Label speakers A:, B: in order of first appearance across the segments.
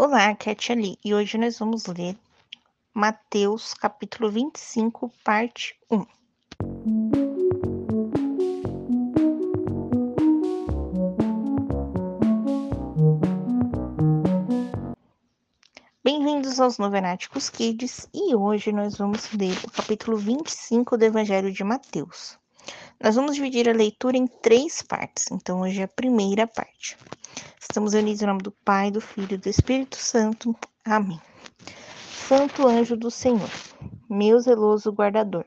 A: Olá, Cat Ali, e hoje nós vamos ler Mateus capítulo 25, parte 1. Bem-vindos aos Novenáticos Kids e hoje nós vamos ler o capítulo 25 do Evangelho de Mateus. Nós vamos dividir a leitura em três partes, então hoje é a primeira parte. Estamos unidos em nome do Pai, do Filho e do Espírito Santo. Amém. Santo anjo do Senhor, meu zeloso guardador,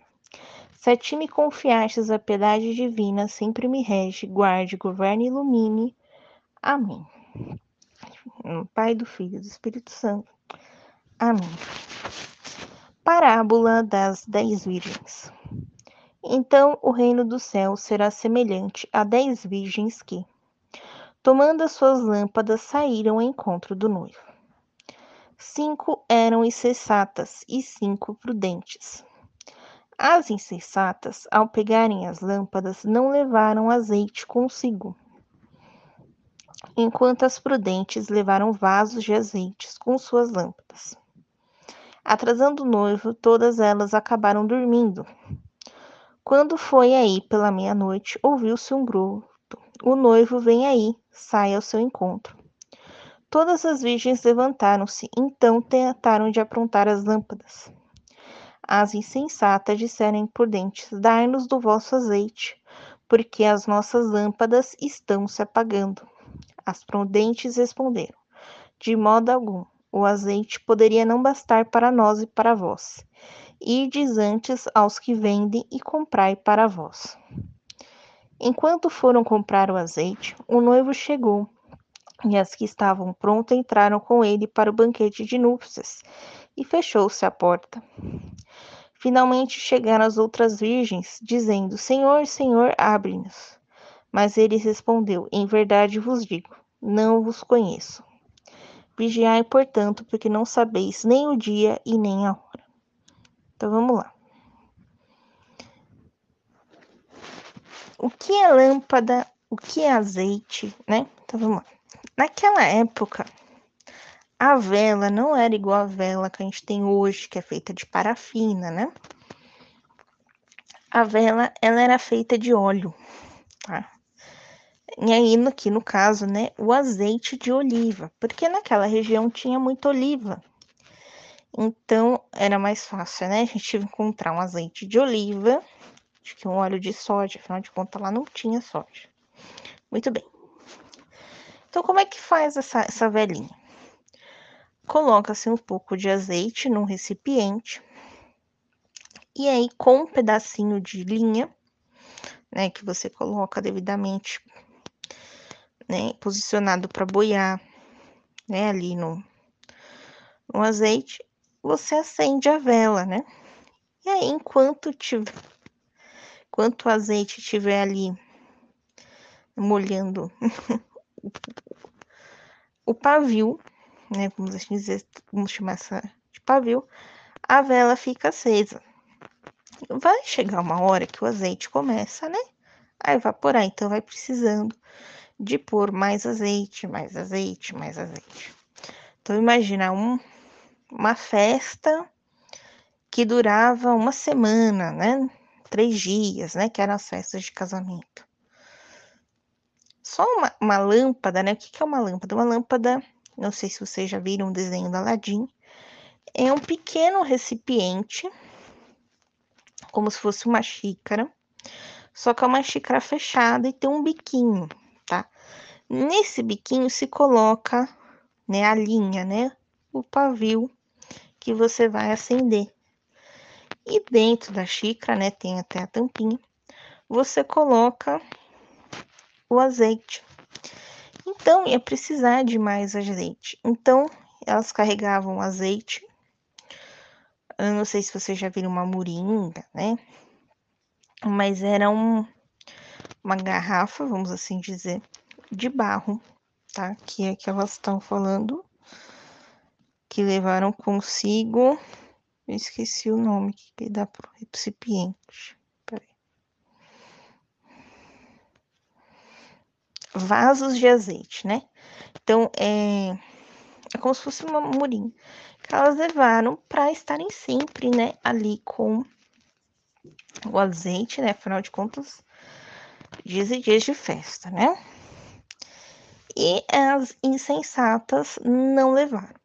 A: se a ti me confiastes a piedade divina, sempre me rege, guarde, governe e ilumine. Amém. Pai, do Filho e do Espírito Santo. Amém. Parábola das dez virgens. Então o reino do céu será semelhante a dez virgens que, tomando as suas lâmpadas, saíram ao encontro do noivo. Cinco eram insensatas e cinco prudentes. As insensatas, ao pegarem as lâmpadas, não levaram azeite consigo, enquanto as prudentes levaram vasos de azeites com suas lâmpadas. Atrasando o noivo, todas elas acabaram dormindo. Quando foi aí pela meia-noite, ouviu-se um grito: O noivo vem aí, sai ao seu encontro. Todas as virgens levantaram-se, então tentaram de aprontar as lâmpadas. As insensatas disseram imprudentes: Dai-nos do vosso azeite, porque as nossas lâmpadas estão se apagando. As prudentes responderam: De modo algum, o azeite poderia não bastar para nós e para vós. Ides antes aos que vendem e comprai para vós. Enquanto foram comprar o azeite, o noivo chegou, e as que estavam prontas entraram com ele para o banquete de núpcias, e fechou-se a porta. Finalmente chegaram as outras virgens, dizendo: Senhor, Senhor, abre-nos. Mas ele respondeu: Em verdade vos digo, não vos conheço. Vigiai, portanto, porque não sabeis nem o dia e nem a hora. Então vamos lá. o que é lâmpada, o que é azeite, né? Então vamos lá. Naquela época, a vela não era igual a vela que a gente tem hoje, que é feita de parafina, né? A vela, ela era feita de óleo, tá? E aí, aqui no caso, né, o azeite de oliva, porque naquela região tinha muita oliva. Então, era mais fácil, né? A gente encontrar um azeite de oliva Acho que um óleo de soja, afinal de contas lá não tinha soja. Muito bem. Então, como é que faz essa, essa velhinha? Coloca-se um pouco de azeite num recipiente. E aí, com um pedacinho de linha, né, que você coloca devidamente, né, posicionado para boiar, né, ali no, no azeite, você acende a vela, né? E aí, enquanto tiver Quanto o azeite estiver ali molhando o pavio, né? Vamos assim dizer, vamos chamar essa de pavio, a vela fica acesa. Vai chegar uma hora que o azeite começa, né? A evaporar, então vai precisando de pôr mais azeite, mais azeite, mais azeite. Então imagina um, uma festa que durava uma semana, né? três dias, né? Que eram as festas de casamento. Só uma, uma lâmpada, né? O que, é uma lâmpada? Uma lâmpada, não sei se vocês já viram o desenho da Aladdin, é um pequeno recipiente, como se fosse uma xícara, só que é uma xícara fechada e tem um biquinho, tá? Nesse biquinho se coloca, né, a linha, né, o pavio que você vai acender. E dentro da xícara, né, tem até a tampinha, você coloca o azeite. Então, ia precisar de mais azeite. Então, elas carregavam azeite. Eu não sei se vocês já viram uma moringa, né? Mas era um, uma garrafa, vamos assim dizer, de barro, tá? Que é que elas estão falando, que levaram consigo eu esqueci o nome que dá para o recipiente. Vasos de azeite, né? Então, é, é como se fosse uma murinha, que elas levaram para estarem sempre, né, ali com o azeite, né, afinal de contas, dias e dias de festa, né? E as insensatas não levaram?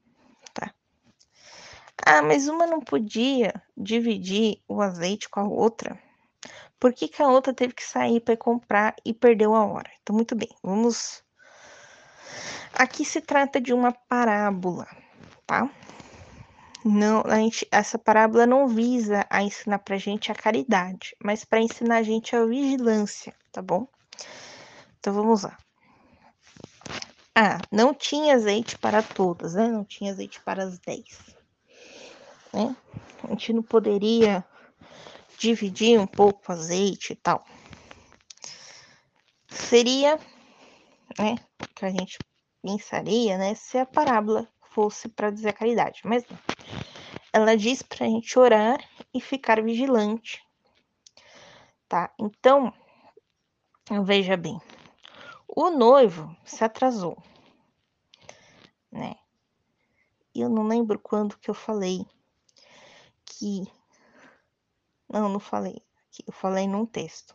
A: Ah, mas uma não podia dividir o azeite com a outra. Por que, que a outra teve que sair para comprar e perdeu a hora? Então, muito bem, vamos. Aqui se trata de uma parábola, tá? Não, a gente, essa parábola não visa a ensinar pra gente a caridade, mas para ensinar a gente a vigilância, tá bom? Então vamos lá. Ah, não tinha azeite para todas, né? Não tinha azeite para as dez. Né? A gente não poderia dividir um pouco o azeite e tal. Seria, né? Que a gente pensaria, né? Se a parábola fosse para dizer a caridade, mas não. Ela diz para a gente orar e ficar vigilante, tá? Então, veja bem, o noivo se atrasou, né? Eu não lembro quando que eu falei que. Não, não falei. Eu falei num texto.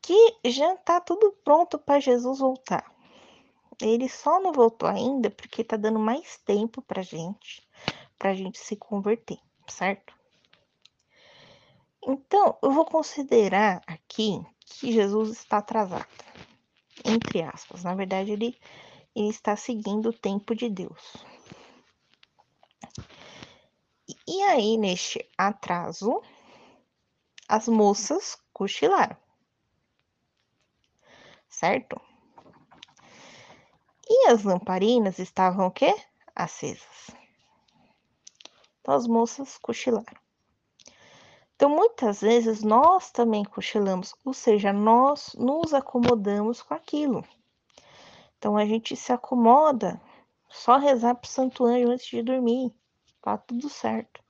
A: Que já tá tudo pronto para Jesus voltar. Ele só não voltou ainda porque tá dando mais tempo pra gente, pra gente se converter, certo? Então, eu vou considerar aqui que Jesus está atrasado entre aspas. Na verdade, ele, ele está seguindo o tempo de Deus. E aí, neste atraso, as moças cochilaram. Certo? E as lamparinas estavam o quê? Acesas. Então as moças cochilaram. Então, muitas vezes nós também cochilamos, ou seja, nós nos acomodamos com aquilo. Então, a gente se acomoda, só rezar para o Santo Anjo antes de dormir, tá tudo certo,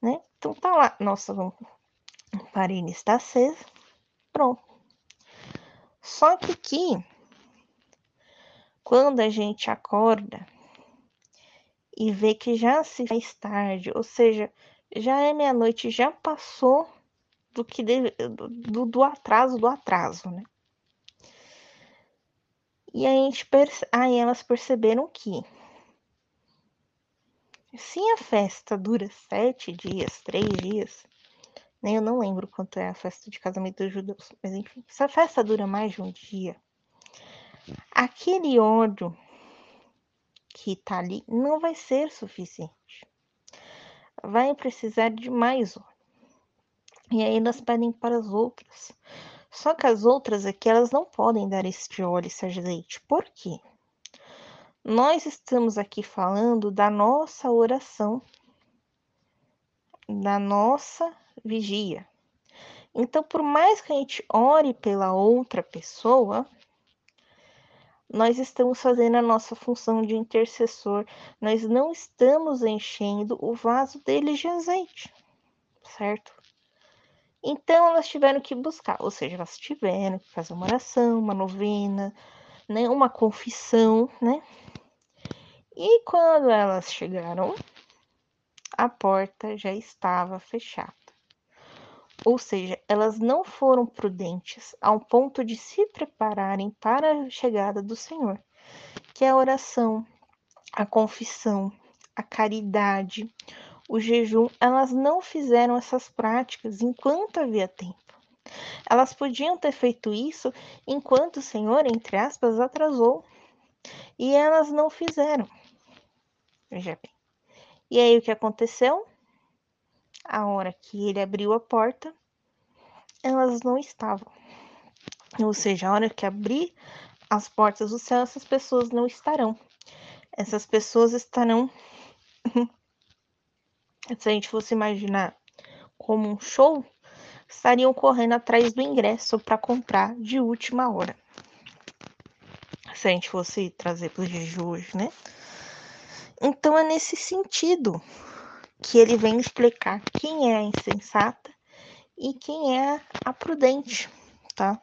A: né? Então, tá lá, nossa lamparina está acesa, pronto. Só que aqui, quando a gente acorda e vê que já se faz tarde, ou seja, já é meia-noite, já passou do que deve, do, do, atraso do atraso, né? E a gente perce... aí elas perceberam que se a festa dura sete dias, três dias, né? eu não lembro quanto é a festa de casamento dos judeus, mas enfim, se a festa dura mais de um dia, aquele ódio que tá ali não vai ser suficiente vai precisar de mais óleo. E aí elas pedem para as outras. Só que as outras aqui, elas não podem dar este óleo, esse azeite. Por quê? Nós estamos aqui falando da nossa oração, da nossa vigia. Então, por mais que a gente ore pela outra pessoa, nós estamos fazendo a nossa função de intercessor, nós não estamos enchendo o vaso deles de azeite, certo? Então elas tiveram que buscar, ou seja, elas tiveram que fazer uma oração, uma novena, né, uma confissão, né? E quando elas chegaram, a porta já estava fechada. Ou seja, elas não foram prudentes ao ponto de se prepararem para a chegada do Senhor, que é a oração, a confissão, a caridade, o jejum, elas não fizeram essas práticas enquanto havia tempo. Elas podiam ter feito isso enquanto o Senhor, entre aspas, atrasou. E elas não fizeram. Veja bem. E aí o que aconteceu? a hora que ele abriu a porta, elas não estavam. Ou seja, a hora que abrir as portas do céu, essas pessoas não estarão. Essas pessoas estarão. Se a gente fosse imaginar como um show, estariam correndo atrás do ingresso para comprar de última hora. Se a gente fosse trazer para os dias de hoje, né? Então é nesse sentido que ele vem explicar quem é a insensata e quem é a prudente, tá?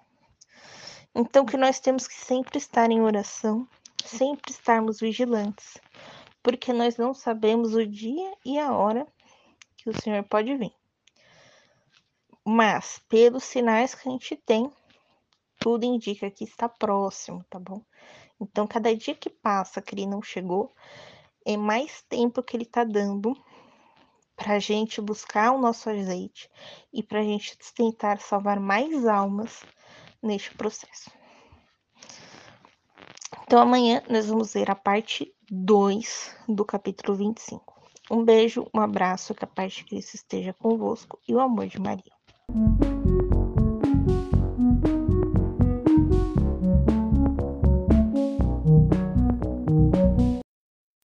A: Então que nós temos que sempre estar em oração, sempre estarmos vigilantes, porque nós não sabemos o dia e a hora que o Senhor pode vir. Mas, pelos sinais que a gente tem, tudo indica que está próximo, tá bom? Então, cada dia que passa que ele não chegou, é mais tempo que ele está dando para a gente buscar o nosso azeite e para a gente tentar salvar mais almas neste processo. Então, amanhã nós vamos ver a parte 2 do capítulo 25. Um beijo, um abraço, que a paz de Cristo esteja convosco e o amor de Maria.